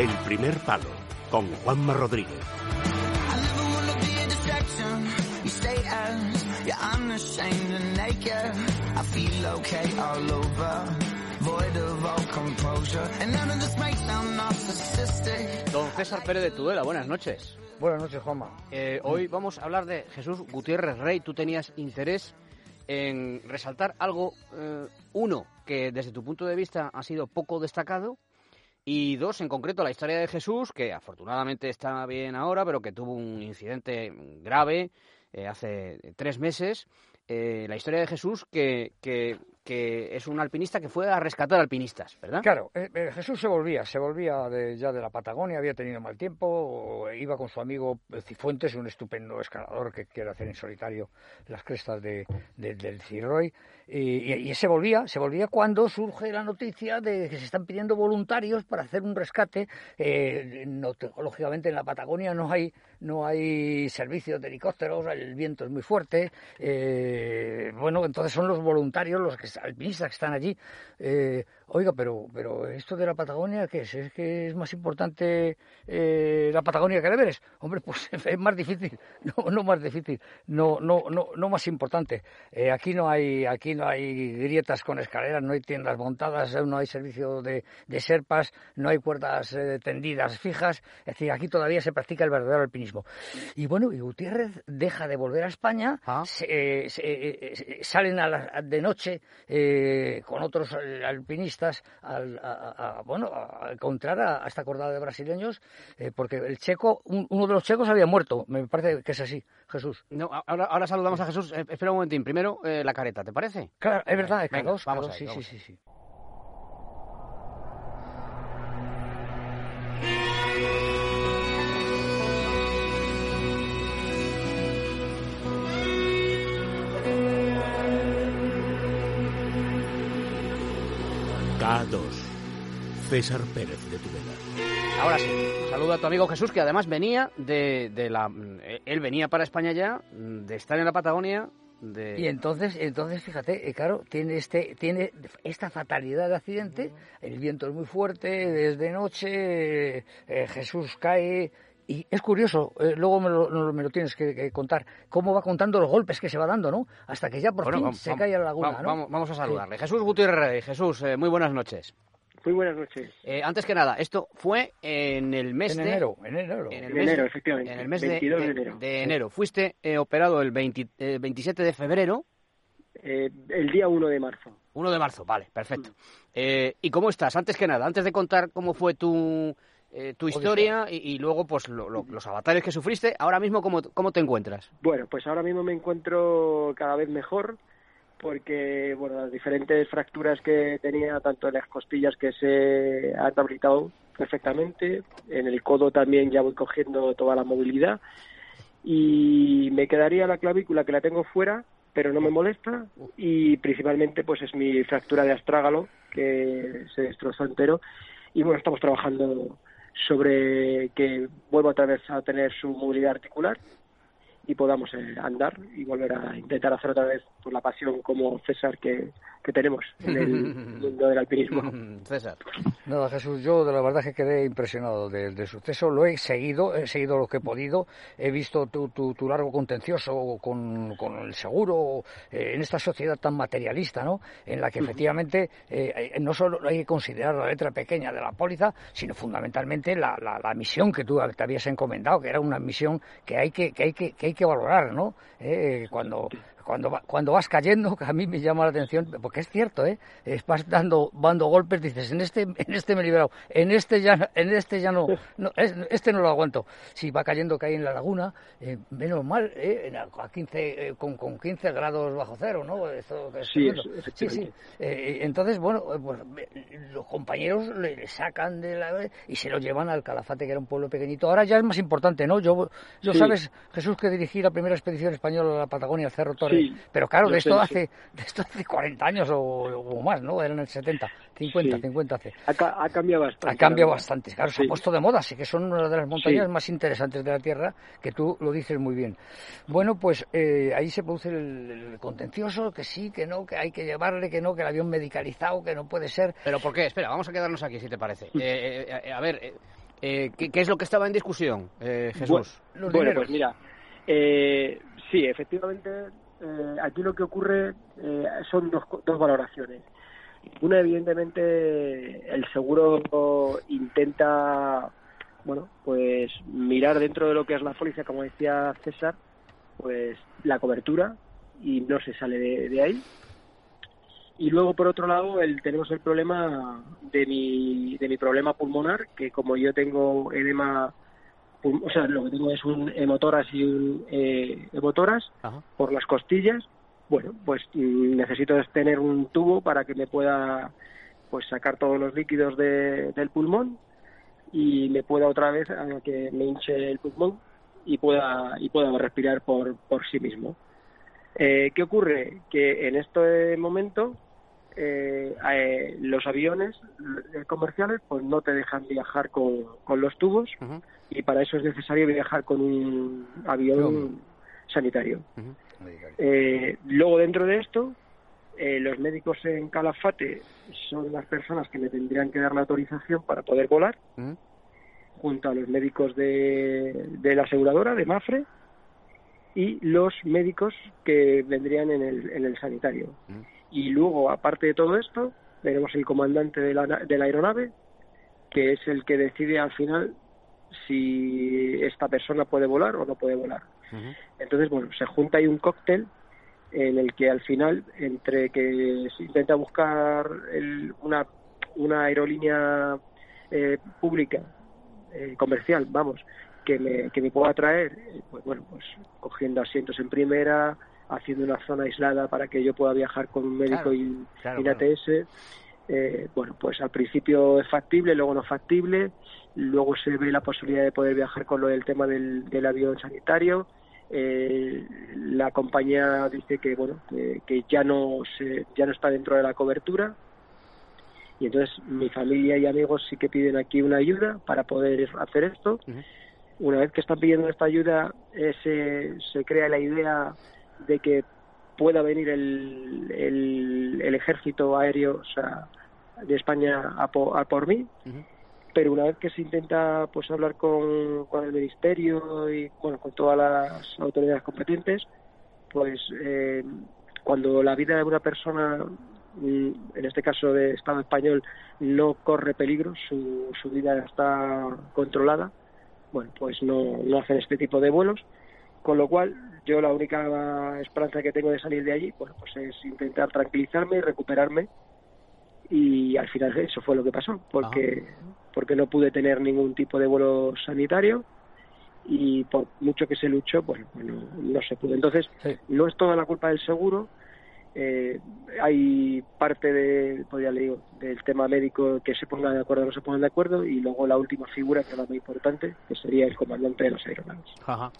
El primer palo con Juanma Rodríguez. Don César Pérez de Tudela, buenas noches. Buenas noches, Juanma. Eh, hoy vamos a hablar de Jesús Gutiérrez Rey. Tú tenías interés en resaltar algo, eh, uno, que desde tu punto de vista ha sido poco destacado, y dos, en concreto, la historia de Jesús, que afortunadamente está bien ahora, pero que tuvo un incidente grave eh, hace tres meses. la historia de Jesús, que, que, que es un alpinista que fue a rescatar alpinistas, ¿verdad? Claro, eh, eh, Jesús se volvía, se volvía de, ya de la Patagonia, había tenido mal tiempo, iba con su amigo Cifuentes, un estupendo escalador que quiere hacer en solitario las crestas de, del Cirroy, y, se volvía, se volvía cuando surge la noticia de que se están pidiendo voluntarios para hacer un rescate. Eh, lógicamente en la Patagonia no hay, no hay servicios de helicópteros, el viento es muy fuerte. bueno, entonces son los voluntarios los que alpinistas que están allí. Eh, oiga, pero, pero esto de la Patagonia, ¿qué es? ¿Es que es más importante eh, la Patagonia que el Everest? Hombre, pues es más difícil, no, no más difícil, no, no, no, no más importante. Eh, aquí no hay, aquí no hay grietas con escaleras, no hay tiendas montadas, no hay servicio de, de serpas, no hay cuerdas tendidas fijas. Es decir, aquí todavía se practica el verdadero alpinismo. Y bueno, y Gutiérrez deja de volver a España, ah. salen a la, de noche eh, con otros alpinistas al, a, bueno, a encontrar a, esta cordada de brasileños, eh, porque el checo, uno de los checos había muerto, me parece que es así, Jesús. No, ahora, ahora saludamos a Jesús. Eh, espera un momentín, primero la careta, ¿te parece? Claro, es verdad, es Venga, vamos sí, sí, sí, sí. K2. César Pérez de Tudela. Ahora sí, saludo a tu amigo Jesús, que además venía de, de la... Él venía para España ya, de estar en la Patagonia, de... Y entonces, entonces fíjate, eh, claro, tiene este, tiene esta fatalidad de accidente, el viento es muy fuerte, desde noche, eh, Jesús cae, y es curioso, eh, luego me lo, me lo tienes que, contar, cómo va contando los golpes que se va dando, ¿no? Hasta que ya por fin se cae a la laguna, ¿no? Vamos, a saludarle. Jesús Gutiérrez, Jesús, eh, muy buenas noches. Muy buenas noches. Eh, antes que nada, esto fue en el mes de... enero. En enero, en el mes, enero, efectivamente. En el mes de, enero. Fuiste operado el 27 de febrero. el día 1 de marzo. 1 de marzo, vale, perfecto. Mm. ¿Y cómo estás? Antes que nada, antes de contar cómo fue tu eh, tu historia y, luego pues los avatares que sufriste. Ahora mismo, ¿cómo, ¿cómo te encuentras? Bueno, pues ahora mismo me encuentro cada vez mejor porque bueno las diferentes fracturas que tenía tanto en las costillas que se han rehabilitado perfectamente en el codo también ya voy cogiendo toda la movilidad y me quedaría la clavícula que la tengo fuera pero no me molesta y principalmente pues es mi fractura de astrágalo que se destrozó entero y bueno estamos trabajando sobre que vuelva otra vez a tener su movilidad articular y podamos eh, andar y volver a intentar hacer otra vez por la pasión como César que, que tenemos en el mundo del alpinismo. César. Nada, Jesús, yo de la verdad que quedé impresionado del, suceso. Lo he seguido, he seguido lo que he podido. He visto tu, tu, largo contencioso con, con el seguro eh, en esta sociedad tan materialista, ¿no? En la que efectivamente eh, no solo hay que considerar la letra pequeña de la póliza, sino fundamentalmente la, la, la misión que tú te habías encomendado, que era una misión que hay que, que, hay que, que, hay que valorar, ¿no? Eh, cuando cuando, cuando vas cayendo, que a mí me llama la atención, porque es cierto, ¿eh? vas dando, dando golpes, dices, en este, en este me he liberado, en este ya, en este ya no, no este no lo aguanto. Si va cayendo, cae en la laguna, eh, menos mal, ¿eh? a 15, eh, con, con 15 grados bajo cero, ¿no? sí, sí, sí. Eh, entonces, bueno, pues, los compañeros le, sacan de la y se lo llevan al Calafate, que era un pueblo pequeñito. Ahora ya es más importante, ¿no? Yo, yo sabes, Jesús, que dirigí la primera expedición española a la Patagonia, al Cerro Torres, pero claro, de esto, hace, de esto hace 40 años o, más, ¿no? Eran el 70, 50, 50 hace. Ha, cambiado bastante. Ha cambiado bastante, claro, se ha puesto de moda, sí que son una de las montañas más interesantes de la Tierra, que tú lo dices muy bien. Bueno, pues eh, ahí se produce el, contencioso, que sí, que no, que hay que llevarle, que no, que el avión medicalizado, que no puede ser. ¿Pero por qué? Espera, vamos a quedarnos aquí, si te parece. Eh, eh, a ver Eh, ¿qué, es lo que estaba en discusión, eh, Jesús? Bueno, pues mira, eh, sí, efectivamente, eh, aquí lo que ocurre eh, son dos, dos valoraciones. Una, evidentemente, el seguro intenta, bueno, pues mirar dentro de lo que es la póliza, como decía César, pues la cobertura y no se sale de, ahí. Y luego, por otro lado, el, tenemos el problema de mi, de mi problema pulmonar, que como yo tengo edema, o sea, lo que tengo es un hemotoras y un eh, hemotoras por las costillas, bueno, pues mm, necesito tener un tubo para que me pueda pues sacar todos los líquidos del pulmón y me pueda otra vez a que me hinche el pulmón y pueda y pueda respirar por, por sí mismo. Eh, ¿Qué ocurre? Que en este momento eh, eh, los aviones comerciales pues no te dejan viajar con, con los tubos y para eso es necesario viajar con un avión sanitario. luego dentro de esto, los médicos en Calafate son las personas que me tendrían que dar la autorización para poder volar, junto a los médicos de, de la aseguradora, de Mafre, y los médicos que vendrían en el, en el sanitario. Y luego, aparte de todo esto, tenemos el comandante de la, de la aeronave, que es el que decide al final si esta persona puede volar o no puede volar. Entonces, bueno, se junta ahí un cóctel en el que al final, entre que se intenta buscar el, una, una aerolínea eh, pública, eh, comercial, vamos, que me, que me pueda traer, pues bueno, pues cogiendo asientos en primera, haciendo una zona aislada para que yo pueda viajar con un médico y, ATS. Eh, bueno, pues al principio es factible, luego no es factible, luego se ve la posibilidad de poder viajar con lo del tema del, del avión sanitario. Eh, la compañía dice que bueno que, ya no se, ya no está dentro de la cobertura y entonces mi familia y amigos sí que piden aquí una ayuda para poder hacer esto una vez que están pidiendo esta ayuda, eh, se, crea la idea de que pueda venir el, el, ejército aéreo de España a, por mí. Pero una vez que se intenta pues hablar con, con el ministerio y bueno con todas las autoridades competentes, pues eh, cuando la vida de una persona, mm, en este caso de Estado español, no corre peligro, su, su vida está controlada, bueno, pues no, no hacen este tipo de vuelos, con lo cual yo la única esperanza que tengo de salir de allí, bueno, pues es intentar tranquilizarme y recuperarme. Y al final eso fue lo que pasó, porque porque no pude tener ningún tipo de vuelo sanitario y por mucho que se luchó, pues bueno, no se pudo. Entonces, no es toda la culpa del seguro, eh, hay parte de, pues le digo, del tema médico que se ponga de acuerdo o no se pongan de acuerdo y luego la última figura que es la más importante que sería el comandante de los aeronaves.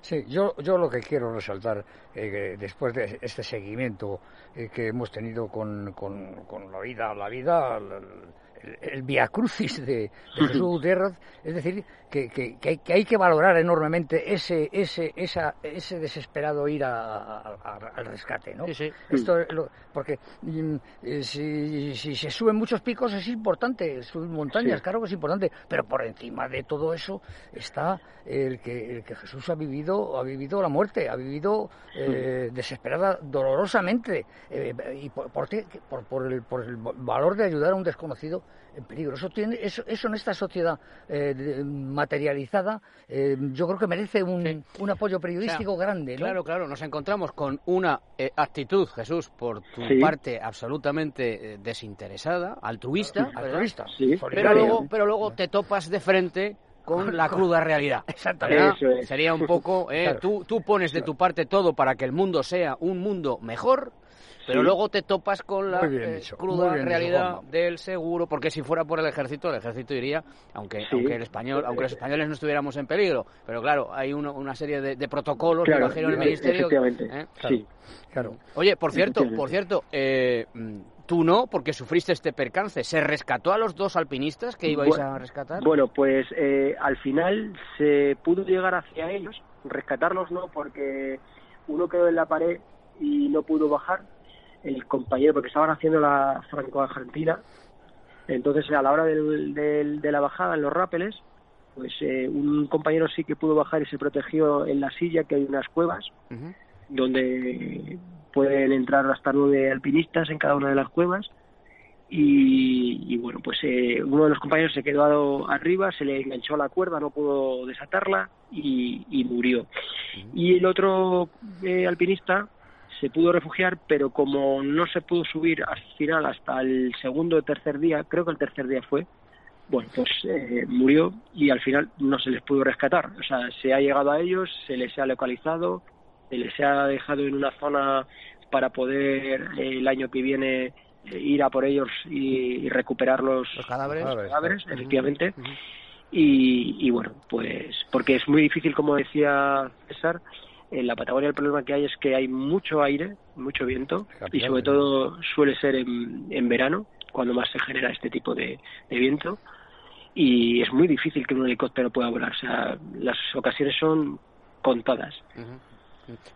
Sí, yo, yo lo que quiero resaltar eh, después de este seguimiento eh, que hemos tenido con, con, con la vida, la vida, el, via crucis de, Jesús Gutiérrez, es decir, que, que, que, hay, que valorar enormemente ese, ese, esa, ese desesperado ir al rescate, ¿no? Esto, porque mm, eh, si, si, se suben muchos picos es importante, subir montañas, claro que es importante, pero por encima de todo eso está el que, el que Jesús ha vivido, ha vivido la muerte, ha vivido eh, desesperada, dolorosamente, eh, y por, por, por, el, por el valor de ayudar a un desconocido en peligro. Eso, tiene, eso, eso en esta sociedad eh, materializada eh, yo creo que merece un, un apoyo periodístico grande. Claro, claro, nos encontramos con una eh, actitud, Jesús, por tu parte absolutamente desinteresada, altruista, altruista pero, luego, pero luego te topas de frente con la cruda realidad. Exactamente. Sería un poco, tú, tú pones de tu parte todo para que el mundo sea un mundo mejor pero luego te topas con la eh, cruda realidad del seguro, porque si fuera por el ejército, el ejército iría, aunque, aunque el español, aunque los españoles no estuviéramos en peligro, pero claro, hay una serie de, protocolos que bajaron el ministerio. ¿eh? Sí, claro. Oye, por cierto, por cierto, eh, tú no, porque sufriste este percance. ¿Se rescató a los dos alpinistas que ibais a rescatar? Bueno, pues al final se pudo llegar hacia ellos, rescatarlos no, porque uno quedó en la pared y no pudo bajar el compañero, porque estaban haciendo la franco-argentina. Entonces, a la hora del, de la bajada en los rápeles, pues eh, un compañero sí que pudo bajar y se protegió en la silla, que hay unas cuevas, donde pueden entrar hasta nueve alpinistas en cada una de las cuevas. Y, bueno, pues eh, uno de los compañeros se quedó arriba, se le enganchó la cuerda, no pudo desatarla y, murió. Y el otro eh, alpinista se pudo refugiar, pero como no se pudo subir al final hasta el segundo o tercer día, creo que el tercer día fue, bueno, pues eh, murió y al final no se les pudo rescatar. O sea, se ha llegado a ellos, se les ha localizado, se les ha dejado en una zona para poder eh, el año que viene eh, ir a por ellos y, recuperar los, cadáveres, efectivamente. y, bueno, pues porque es muy difícil, como decía César, en la Patagonia el problema que hay es que hay mucho aire, mucho viento y sobre todo suele ser en, en verano cuando más se genera este tipo de viento y es muy difícil que un helicóptero pueda volar. O sea, las ocasiones son contadas.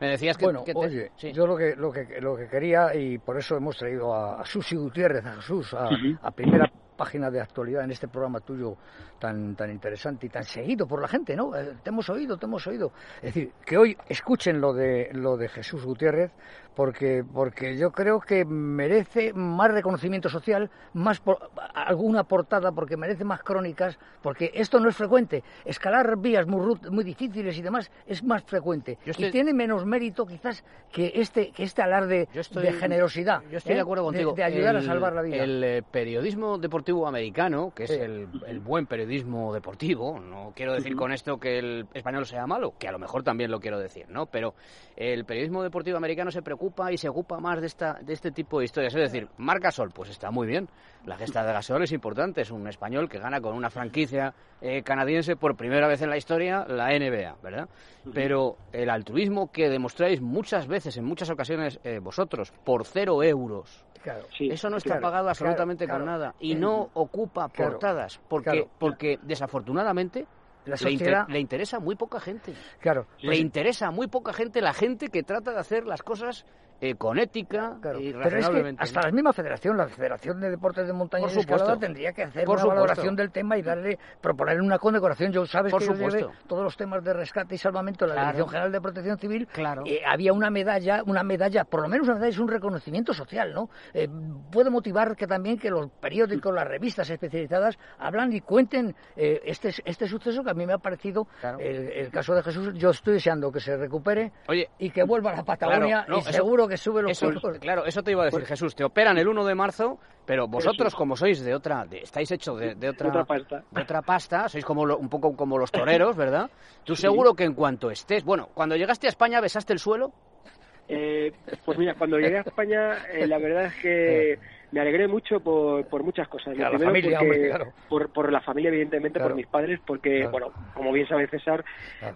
Me decías que, bueno, oye, yo lo que, lo que lo que quería y por eso hemos traído a, Susi Gutiérrez, a Jesús, a primera página de actualidad en este programa tuyo tan, tan interesante y tan seguido por la gente, ¿no? Eh, te hemos oído, te hemos oído. Es decir, que hoy escuchen lo de, lo de Jesús Gutiérrez, porque, porque yo creo que merece más reconocimiento social, más alguna portada, porque merece más crónicas, porque esto no es frecuente. Escalar vías muy, muy difíciles y demás es más frecuente. Y tiene menos mérito quizás que este, que este alarde de generosidad. Yo estoy de ¿eh? acuerdo contigo. De, ayudar a salvar la vida. El eh, periodismo deportivo americano, que es el, el buen periodismo deportivo. No quiero decir con esto que el español sea malo, que a lo mejor también lo quiero decir, ¿no? Pero el periodismo deportivo americano se preocupa y se ocupa más de esta de este tipo de historias. Es decir, Marca Sol, pues está muy bien. La gesta de Gasol es importante. Es un español que gana con una franquicia eh, canadiense por primera vez en la historia la NBA, ¿verdad? Pero el altruismo que demostráis muchas veces, en muchas ocasiones, eh, vosotros, por cero euros, eso no está pagado absolutamente con nada y no ocupa portadas porque, porque desafortunadamente le, interesa muy poca gente. Claro. Le interesa muy poca gente la gente que trata de hacer las cosas eh, con ética y Pero es que hasta la misma federación, la Federación de Deportes de Montaña y Escalada, tendría que hacer una valoración del tema y darle, proponer una condecoración. Yo sabes que yo todos los temas de rescate y salvamento en la Dirección General de Protección Civil. Claro. Eh, había una medalla, una medalla, por lo menos una medalla es un reconocimiento social, ¿no? Eh, puede motivar que también que los periódicos, las revistas especializadas hablan y cuenten este, este suceso que a mí me ha parecido el, caso de Jesús. Yo estoy deseando que se recupere y que vuelva a la Patagonia y seguro que sube los eso, Claro, eso te iba a decir, pues Jesús. Te operan el 1 de marzo, pero vosotros, como sois de otra, estáis hechos de, otra, pasta. de otra pasta, sois como un poco como los toreros, ¿verdad? Tú seguro que en cuanto estés, bueno, cuando llegaste a España, besaste el suelo. Eh, pues mira, cuando llegué a España, eh, la verdad es que me alegré mucho por, por muchas cosas. la familia, por, por la familia, evidentemente, por mis padres, porque, bueno, como bien sabe César,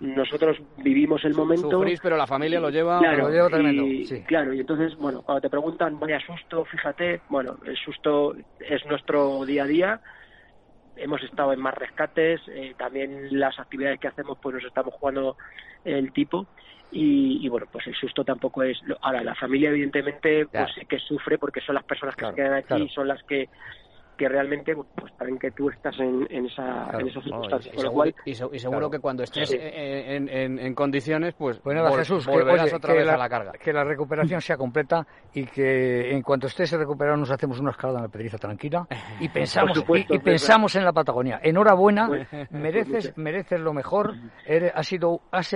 nosotros vivimos el momento. Sufrís, pero la familia lo lleva, claro, lo lleva tremendo. Y, Claro, y entonces, bueno, cuando te preguntan, vaya susto, fíjate, bueno, el susto es nuestro día a día. Hemos estado en más rescates, eh, también las actividades que hacemos, pues nos estamos jugando el tipo y, bueno, pues el susto tampoco es... Ahora, la familia evidentemente pues sí que sufre porque son las personas que se quedan aquí, son las que que realmente pues saben que tú estás en, en esa en esas circunstancias y, seguro, que cuando estés en, en, condiciones pues bueno Jesús volverás otra vez a la carga. que la recuperación sea completa y que en cuanto estés recuperado nos hacemos una escalada en la pedriza tranquila y pensamos y, pensamos en la Patagonia. Enhorabuena pues, mereces mereces lo mejor. Eres, has sido has,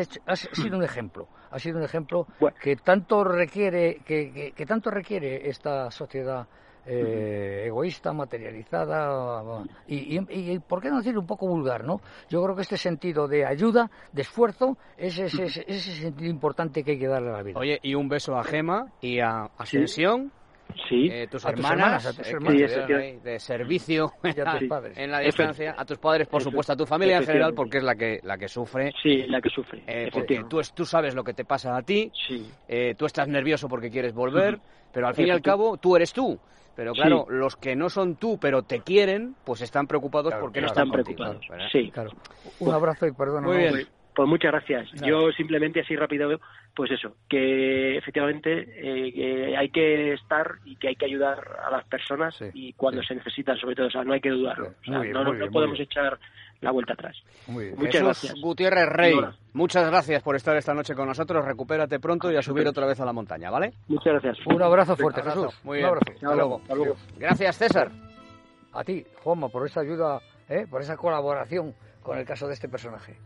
sido un ejemplo. Ha sido un ejemplo que tanto requiere que, que tanto requiere esta sociedad eh, egoísta, materializada y, y, ¿por qué no decir un poco vulgar? ¿no? Yo creo que este sentido de ayuda, de esfuerzo, es ese, sentido importante que hay que darle a la vida. Oye, y un beso a Gema y a Ascensión. Sí. Eh, tus, hermanas, eh, de servicio en, la, distancia, a tus padres, por supuesto, a tu familia en general, porque es la que la que sufre. Sí, la que sufre. porque tú, tú sabes lo que te pasa a ti, sí. tú estás nervioso porque quieres volver, pero al fin y al cabo tú eres tú. Pero claro, los que no son tú, pero te quieren, pues están preocupados porque no están, preocupados. Sí, claro. Un abrazo y perdón. Muy bien. Pues muchas gracias. Yo simplemente así rápido, pues eso, que efectivamente eh, que hay que estar y que hay que ayudar a las personas y cuando se necesitan, sobre todo, o sea, no hay que dudarlo. O sea, no, no podemos echar la vuelta atrás. Muchas gracias. Gutiérrez Rey, muchas gracias por estar esta noche con nosotros. Recupérate pronto y a subir otra vez a la montaña, ¿vale? Muchas gracias. Un abrazo fuerte, Jesús. Muy bien. Hasta luego. Gracias, César. A ti, Juanma, por esa ayuda, ¿eh? por esa colaboración con el caso de este personaje.